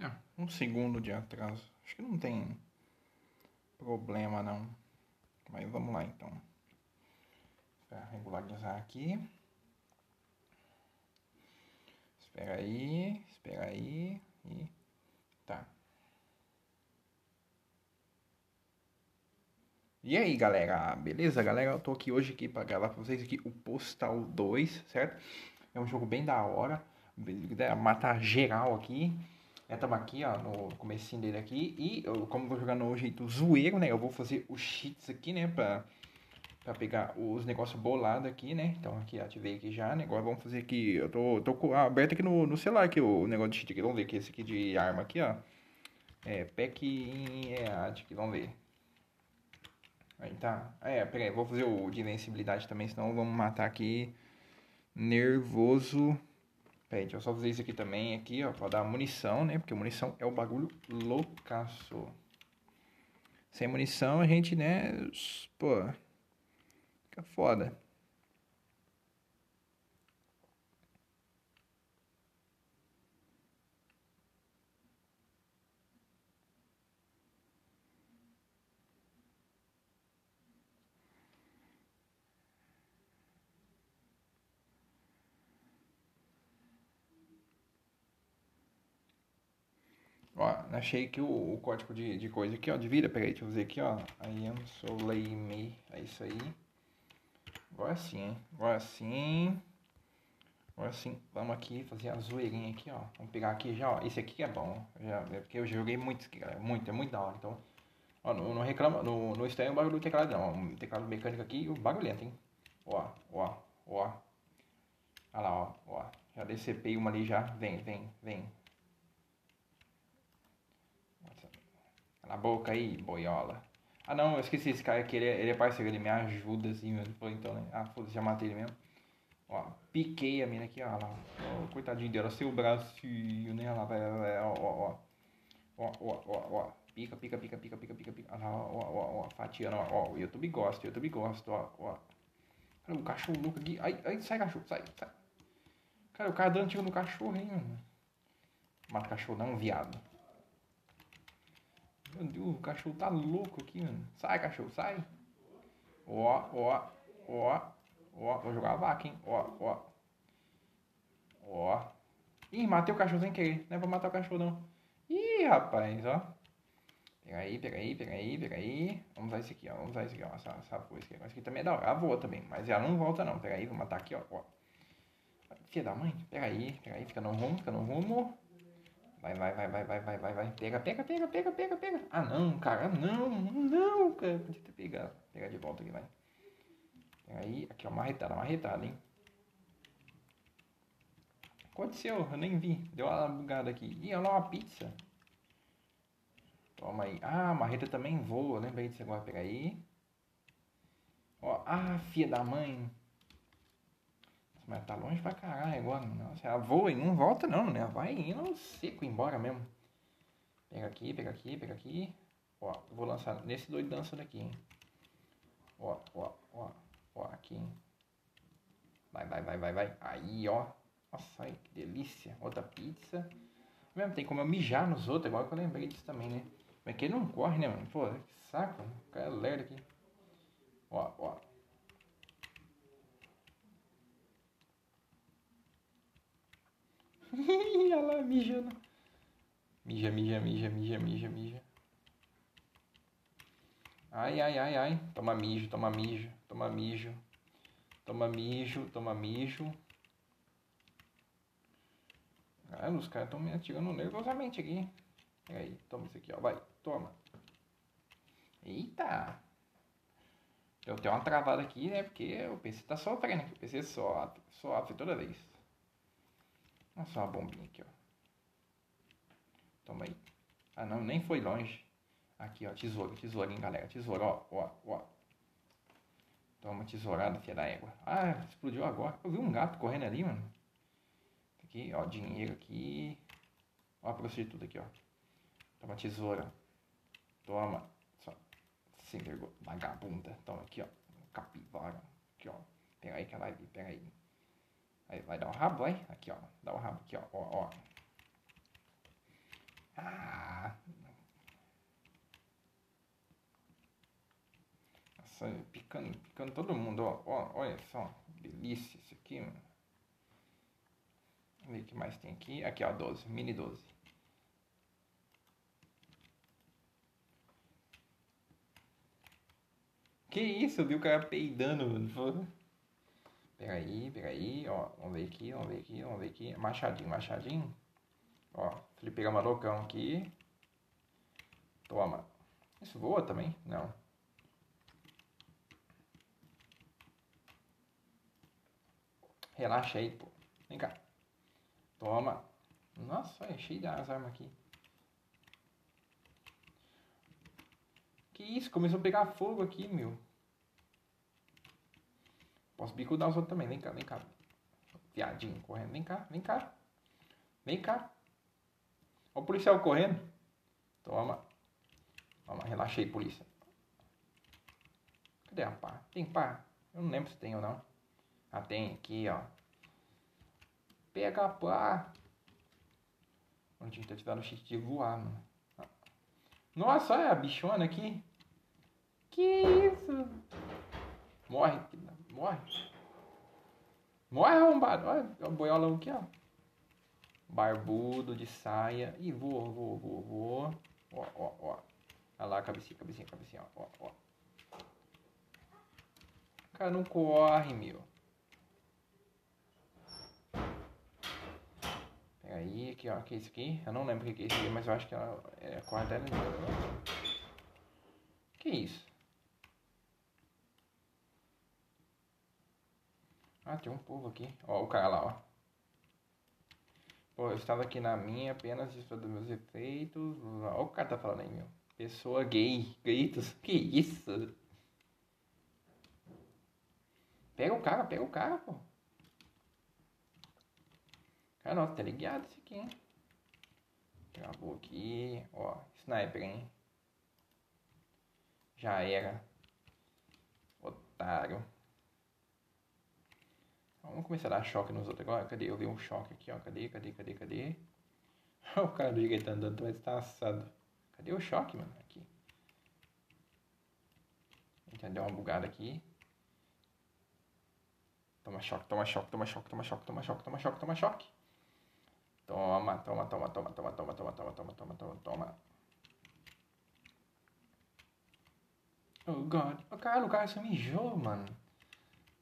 É, um segundo de atraso. Acho que não tem problema não. Mas vamos lá então. Para regularizar aqui. Espera aí, espera aí e tá. E aí, galera? Beleza, galera? Eu tô aqui hoje aqui para gravar para vocês aqui o Postal 2, certo? É um jogo bem da hora, matar geral aqui. É, aqui, ó, no comecinho dele aqui. E eu, como eu vou jogar no jeito zoeiro, né? Eu vou fazer os cheats aqui, né? Pra, pra pegar os negócios bolados aqui, né? Então aqui, ativei aqui já, né? Agora vamos fazer aqui. Eu tô, tô aberto aqui no, no celular aqui o negócio de cheat aqui. Vamos ver aqui esse aqui de arma aqui, ó. É, pack em EAD aqui, vamos ver. Aí tá. É, pera aí, vou fazer o de invencibilidade também, senão vamos matar aqui. Nervoso. Pera aí, deixa eu só fazer isso aqui também, aqui, ó, pra dar munição, né? Porque munição é o bagulho loucaço. Sem munição a gente, né, pô, fica foda. Ó, achei que o, o, código de, de coisa aqui, ó, de vida, peraí, deixa eu ver aqui, ó. I am Soleime, é isso aí. Agora sim, hein? Agora sim. Agora sim, vamos aqui fazer a zoeirinha aqui, ó. Vamos pegar aqui já, ó. Esse aqui é bom, já, é porque eu joguei muito aqui, galera. Muito, é muito da hora. Então, ó, não, não reclama, no, no estranho o bagulho do teclado não. O teclado mecânico aqui, o bagulhento, hein? Ó, ó, ó. Olha lá, ó, ó. Já decepei uma ali já. Vem, vem, vem. Na boca aí, boiola. Ah não, eu esqueci esse cara aqui, ele é, ele é parceiro, ele me ajuda assim, falou então, né? Ah, foda-se, já matei ele mesmo. Ó, piquei a mina aqui, ó lá. Ó, coitadinho dela, seu bracinho, né? Lá, vai, vai, ó, ó, ó. Ó, ó, ó, ó. Pica, pica, pica, pica, pica, pica, pica. Ó, ó, ó, ó, fatiando, ó, ó. O YouTube gosta, o YouTube gosta, ó, ó. Cara, o cachorro louco aqui. Ai, ai, sai cachorro, sai, sai. Cara, o cara dando tiro no cachorro, hein, mano. Mata cachorro não, viado. Meu Deus, o cachorro tá louco aqui, mano. Sai, cachorro, sai. Ó, ó, ó, ó. Vou jogar a vaca, hein. Ó, ó. Ó. Ih, matei o cachorro sem querer. Não é pra matar o cachorro, não. Ih, rapaz, ó. Pega aí, pega aí, pega aí, pega aí. Vamos usar esse aqui, ó. Vamos usar esse aqui, ó. Essa, essa coisa aqui. Essa aqui também é da hora. Ela voa também, mas ela não volta, não. Pega aí, vou matar aqui, ó. ó. Filha da mãe, pega aí, pega aí, fica no rumo, fica no rumo. Vai, vai, vai, vai, vai, vai, vai, vai. Pega, pega, pega, pega, pega, pega. Ah, não, cara, não, não, cara. Podia ter pegado. Pegar de volta aqui, vai. Pega aí, aqui, ó, marretada, marretada, hein. Aconteceu, eu nem vi. Deu uma bugada aqui. Ih, olha lá uma pizza. Toma aí. Ah, a marreta também voa. Lembrei disso agora. Pega aí. Ó, ah, filha da mãe. Mas tá longe pra caralho agora. Nossa, ela voa e não volta não, né? Vai indo seco embora mesmo. Pega aqui, pega aqui, pega aqui. Ó, vou lançar nesse doidança daqui, hein? Ó, ó, ó, ó, aqui, hein? Vai, vai, vai, vai, vai. Aí, ó. Nossa, aí, que delícia. Outra pizza. Mesmo, tem como eu mijar nos outros, agora que eu lembrei disso também, né? Mas que ele não corre, né, mano? Pô, que saco. O cara é lerdo aqui. Ó, ó. Olha lá, mijando. Mija, mija, mija, mija, mija, mija. Ai, ai, ai, ai. Toma mijo, toma mijo, toma mijo. Toma mijo, toma mijo. Ah, os caras estão me atirando nervosamente aqui. Pega aí, toma isso aqui, ó. Vai, toma. Eita! Eu tenho uma travada aqui, né? Porque o PC tá sofrendo aqui. O PC sofre, sofre toda vez. Olha só a bombinha aqui, ó. Toma aí. Ah, não, nem foi longe. Aqui, ó, tesouro, tesouro, hein, galera. Tesouro, ó, ó, ó. Toma tesourada, filha da égua. Ah, explodiu agora. Eu vi um gato correndo ali, mano. Aqui, ó, dinheiro aqui. Ó a prostituta aqui, ó. Toma tesoura. Toma. Só. Sem vergonha. Vagabunda. Toma aqui, ó. Capivara. Aqui, ó. Pega aí que ela vai vir. Pega aí. Aí vai dar o rabo, vai. Aqui, ó. Dá o rabo aqui, ó. Ó, ó. Ah. Nossa, picando, picando todo mundo, ó, ó, olha só, delícia isso aqui, mano. Vamos ver o que mais tem aqui. Aqui, ó, 12, mini 12. Que isso, eu vi o cara peidando, mano. Pega aí, pega aí, ó. Vamos ver aqui, vamos ver aqui, vamos ver aqui. Machadinho, machadinho. Ó, Felipe Gama loucão aqui. Toma. Isso voa também? Não. Relaxa aí, pô. Vem cá. Toma. Nossa, é cheio das armas aqui. Que isso? Começou a pegar fogo aqui, meu. Posso bicudar os outros também. Vem cá, vem cá. Viadinho correndo. Vem cá, vem cá. Vem cá. Olha o policial correndo. Toma. Toma, relaxei, polícia. Cadê a pá? Tem pá? Eu não lembro se tem ou não. Ah, tem aqui, ó. Pega a pá. Mano, tinha que ter te dado o cheat de voar, mano. Nossa, olha a bichona aqui. Que isso? Morre, morre. Morre, arrombado. Olha o boiolão aqui, ó. Barbudo, de saia. Ih, voa, voa, voa, voa. Ó, ó, ó. Olha lá, cabecinha, cabecinha, cabecinha, ó, ó. Cara não corre, meu. Pega aí, aqui, ó. Que é isso aqui? Eu não lembro o que é isso aqui, mas eu acho que é a quarta Que isso? Ah, tem um povo aqui. Ó, o cara lá, ó. Pô, eu estava aqui na minha apenas dos meus efeitos. Ó, o cara tá falando aí, meu. Pessoa gay. Gritos. Que isso? Pega o cara, pega o cara, pô. Cara, nossa, tá ligado esse aqui, hein? Gravou aqui. Ó, sniper, hein? Já era. Otário. Vamos começar a dar choque nos outros agora. Cadê? Eu vi um choque aqui, ó. Cadê, cadê, cadê, cadê? o cara do jeito tá andando, vai estar assado. Cadê o choque, mano? Aqui. Entendeu? Uma bugada aqui. Toma choque, toma choque, toma choque, toma choque, toma choque, toma choque, toma choque. Toma, toma, toma, toma, toma, toma, toma, toma, toma, toma, toma, toma. Oh, God. Oh, cara, o cara só mijou, mano.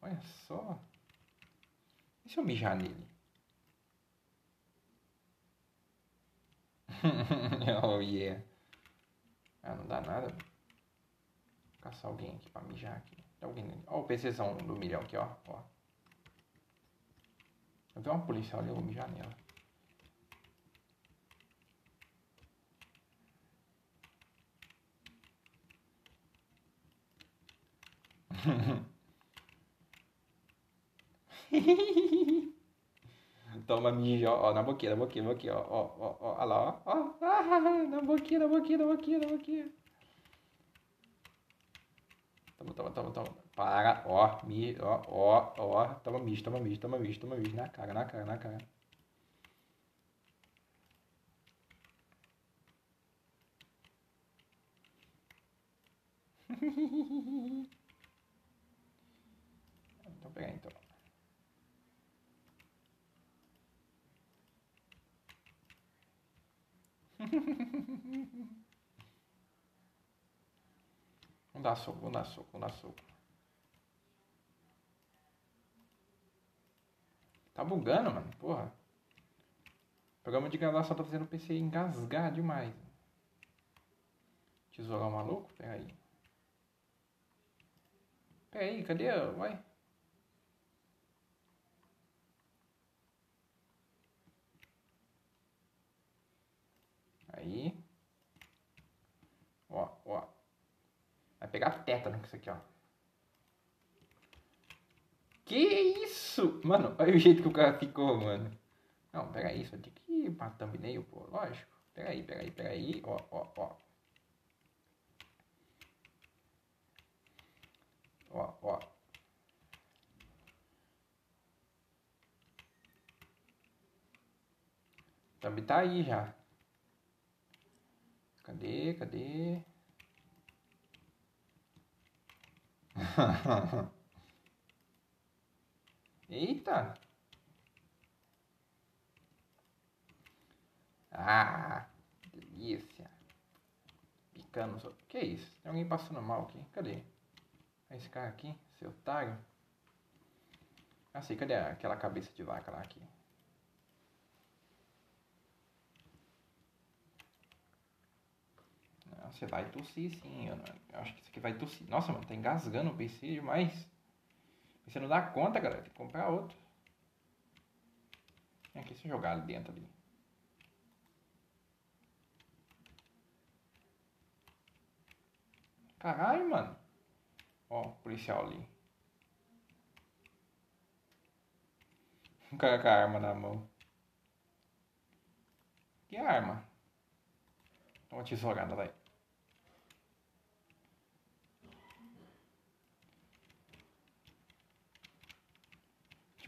Olha só. E se eu mijar nele? oh yeah. Ah, não dá nada. Vou caçar alguém aqui pra mijar aqui. Tem alguém ali. Ó o PCzão do milhão aqui, ó. ó. Eu vi uma policial ali, eu vou mijar nela. Toma mijo, ó, na boquinha, na boquinha, na boquinha, ó, ó, ó, ó, olha lá, ó, ó, ah, na boquinha, na boquinha, na boquinha, na boquinha. Toma, toma, toma, toma. Para, ó, mi, ó, ó, ó, toma mijo, toma mijo, toma mijo, toma mijo, na cara, na cara, na cara. então, pegar então. Vamos dar soco, vamos dar soco, vamos dar soco. Tá bugando, mano. Porra. O programa de gravação tá fazendo o PC engasgar demais. Tesourar o maluco? Pega aí. Pega aí, cadê? Vai. Aí. Ó, ó. Vai pegar tétano com isso aqui, ó. Que isso? Mano, olha o jeito que o cara ficou, mano. Não, pega isso. Tem que ir pra thumbnail, pô. Lógico. Pega aí, pega aí, pega aí. Ó, ó, ó. Ó, ó. Thumb tá aí já. Cadê? Cadê? Eita! Ah, delícia. Picando. Só... Que isso? Tem alguém passando mal aqui. Cadê? Esse cara aqui, seu otário. Ah, sei. Cadê aquela cabeça de vaca lá aqui? Não, você vai tossir sim. Eu, não... eu acho que isso aqui vai tossir. Nossa, mano, tá engasgando o PC demais. Você não dá conta, galera. Tem que comprar outro. Vem aqui, se jogar ali dentro ali. Caralho, mano. Ó, policial ali. Um cara com a arma na mão. Que arma? Uma tesourada, vai.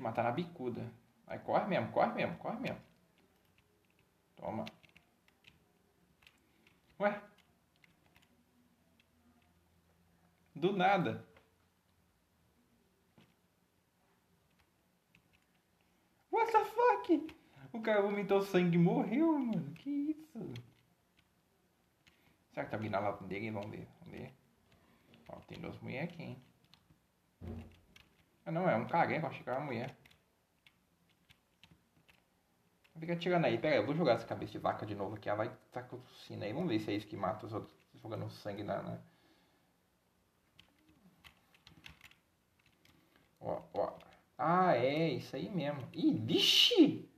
Te matar na bicuda. Aí corre mesmo, corre mesmo, corre mesmo. Toma. Ué? Do nada. What the fuck? O cara vomitou sangue e morreu, mano. Que isso? Será que tá alguém na lata dele? Vamos ver, vamos ver. Ó, tem duas mulheres aqui, hein? Ah, não, é um careca. Achei que era uma mulher. Fica tirando aí. Pera eu vou jogar essa cabeça de vaca de novo aqui. Ela vai estar com tossina aí. Vamos ver se é isso que mata os outros. Jogando sangue na... na... Ó, ó. Ah, é, isso aí mesmo. Ih, vixe!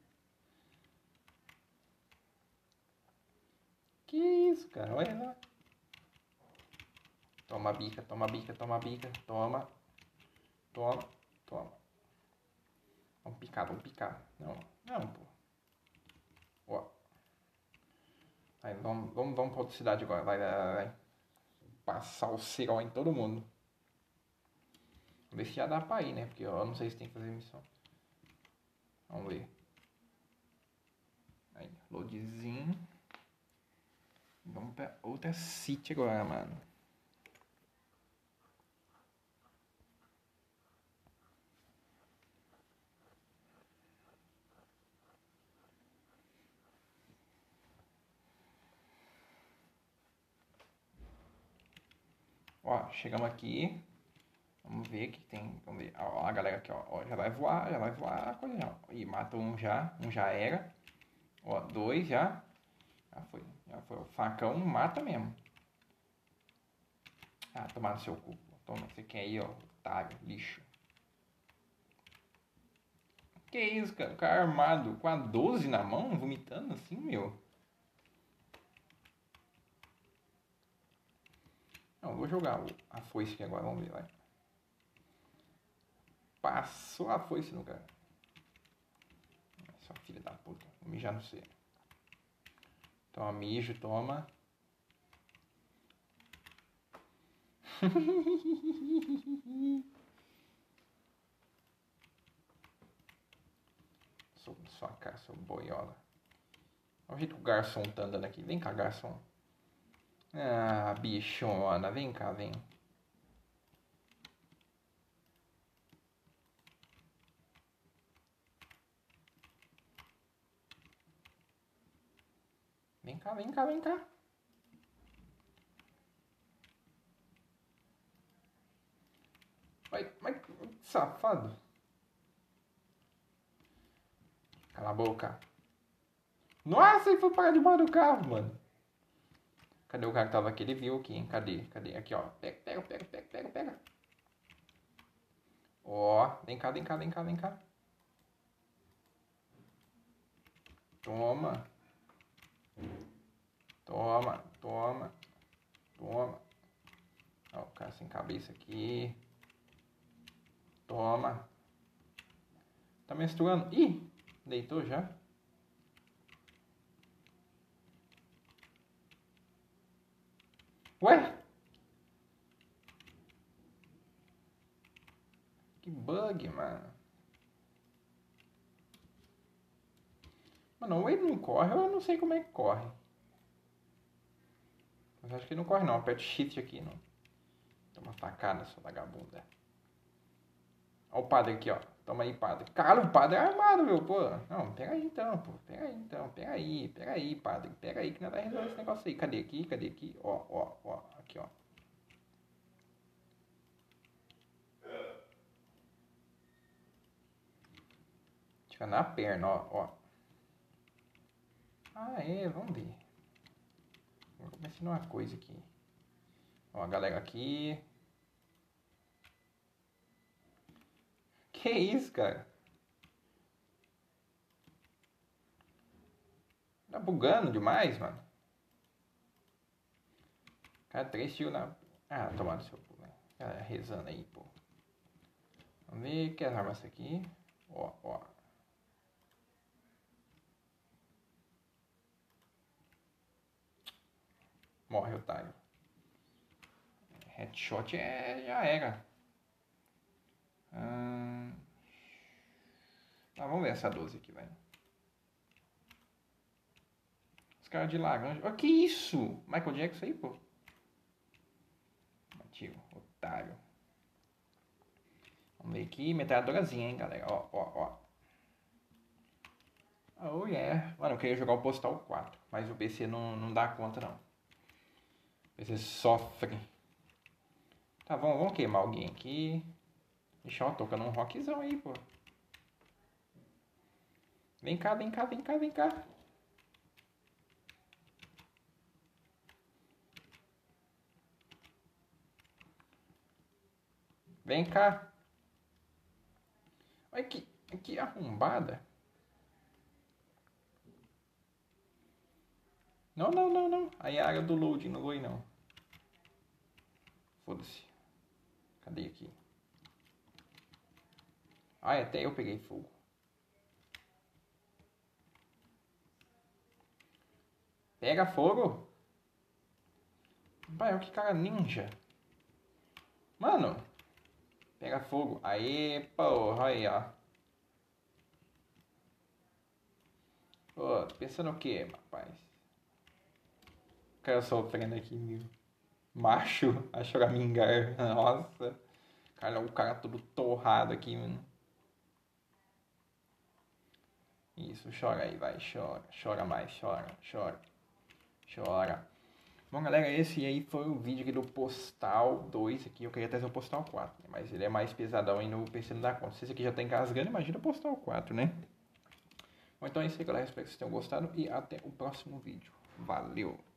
Que isso, cara? Olha lá. Toma bica, toma bica, toma bica, toma. Toma, toma. Vamos picar, vamos picar. Não, não, pô. Ó. Aí, vamos, vamos, vamos pra outra cidade agora. Vai, vai, vai. Passar o cerol em todo mundo. Vamos ver se já dá pra ir, né? Porque eu não sei se tem que fazer missão. Vamos ver. Aí, loadzinho. Vamos pra outra city agora, mano. Ó, chegamos aqui. Vamos ver que tem. Vamos ver. Ó, a galera aqui, ó, ó, Já vai voar, já vai voar coisa já. E matou um já. Um já era. Ó, dois já. Já foi. Já foi. O facão mata mesmo. Ah, tomar no seu cu. Toma, você quer aí, ó. Otário, lixo. Que isso, cara? O cara armado com a 12 na mão, vomitando assim, meu. Não, vou jogar a foice aqui agora, vamos ver, vai. Passou a foice no cara. Sua filha da puta. Vou mijar no C. Toma mijo, toma. sou sua cara, sou boiola. Olha o jeito que o garçom tá andando aqui. Vem cá, garçom. Ah, bichona. Vem cá, vem. Vem cá, vem cá, vem cá. Vai, vai, safado. Cala a boca. Nossa, ele foi parar debaixo do carro, mano. Cadê o cara que tava aqui? Ele viu aqui, hein? Cadê? Cadê? Aqui, ó. Pega, pega, pega, pega, pega, pega. Ó, vem cá, vem cá, vem cá, vem cá. Toma. Toma, toma, toma. Ó, o cara sem cabeça aqui. Toma. Tá menstruando. Ih, deitou já? Ué? Que bug, mano. Mano, ou ele não corre, ou eu não sei como é que corre. Mas acho que não corre não. Aperta shift aqui, não. Toma facada, sua vagabunda. Olha o padre aqui, ó. Toma aí, padre. Cara, o padre é armado, meu, pô. Não, pega aí então, pô. Pega aí então, pega aí, pega aí, padre. Pega aí que nós vai resolver esse negócio aí. Cadê aqui? Cadê aqui? Ó, ó, ó. Aqui, ó. Fica na perna, ó, ó. Ah, é, vamos ver. Vou começar uma coisa aqui. Ó, a galera aqui. Que isso, cara? Tá bugando demais, mano. Cara, três tiros na. Ah, tomando seu né? Cara, rezando aí, pô. Vamos ver que armas aqui. Ó, ó. Morre, otário. Headshot é, já era. Ah, vamos ver essa 12 aqui, velho. Os caras de laranja. Oh, que isso? Michael Jackson aí, pô. Tio, otário. Vamos ver aqui. Metralhadorazinha, hein, galera. Ó, ó, ó. Oh, yeah. Mano, eu queria jogar o Postal 4. Mas o PC não, não dá conta, não. O PC sofre. Tá bom, vamos queimar alguém aqui. Ixi, ó, tocando um rockzão aí, pô. Vem cá, vem cá, vem cá, vem cá. Vem cá. Olha que, que arrombada. Não, não, não, não. Aí a área do loading, não vou ir não. Foda-se. Cadê aqui? Ai, até eu peguei fogo. Pega fogo. Vai, que cara ninja. Mano. Pega fogo. Aê, porra, aí, ó. Pô, pensando o que, rapaz? O cara sofrendo aqui, meu. Macho a choramingar. Nossa. Cara, o cara todo torrado aqui, mano. Isso, chora aí, vai, chora. Chora mais, chora, chora. Chora. Bom, galera, esse aí foi o vídeo aqui do Postal 2 aqui. Eu queria trazer o Postal 4, né? mas ele é mais pesadão aí no PC não dá conta. Se esse aqui já tá engasgando, imagina o Postal 4, né? Bom, então é isso aí, galera. Espero que vocês tenham gostado e até o próximo vídeo. Valeu!